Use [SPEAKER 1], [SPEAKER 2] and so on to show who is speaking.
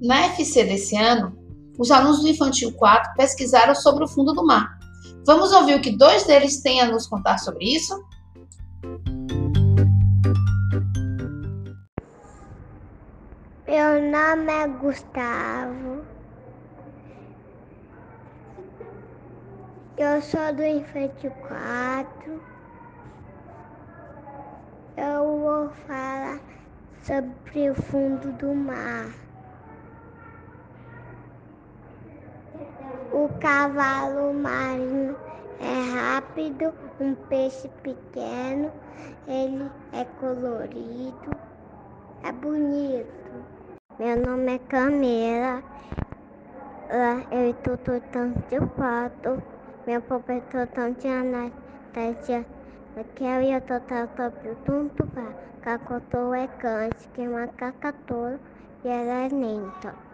[SPEAKER 1] Na FC desse ano, os alunos do Infantil 4 pesquisaram sobre o fundo do mar. Vamos ouvir o que dois deles têm a nos contar sobre isso?
[SPEAKER 2] Meu nome é Gustavo. Eu sou do Infantil 4. Eu vou falar sobre o fundo do mar. O cavalo marinho é rápido, um peixe pequeno, ele é colorido, é bonito. Meu nome é Camila, eu estou tratando de foto, meu papai está tratando de Anastasia, que eu estou tratando de tunto, cacotô é cante, que é uma cacatoa e ela é lenta.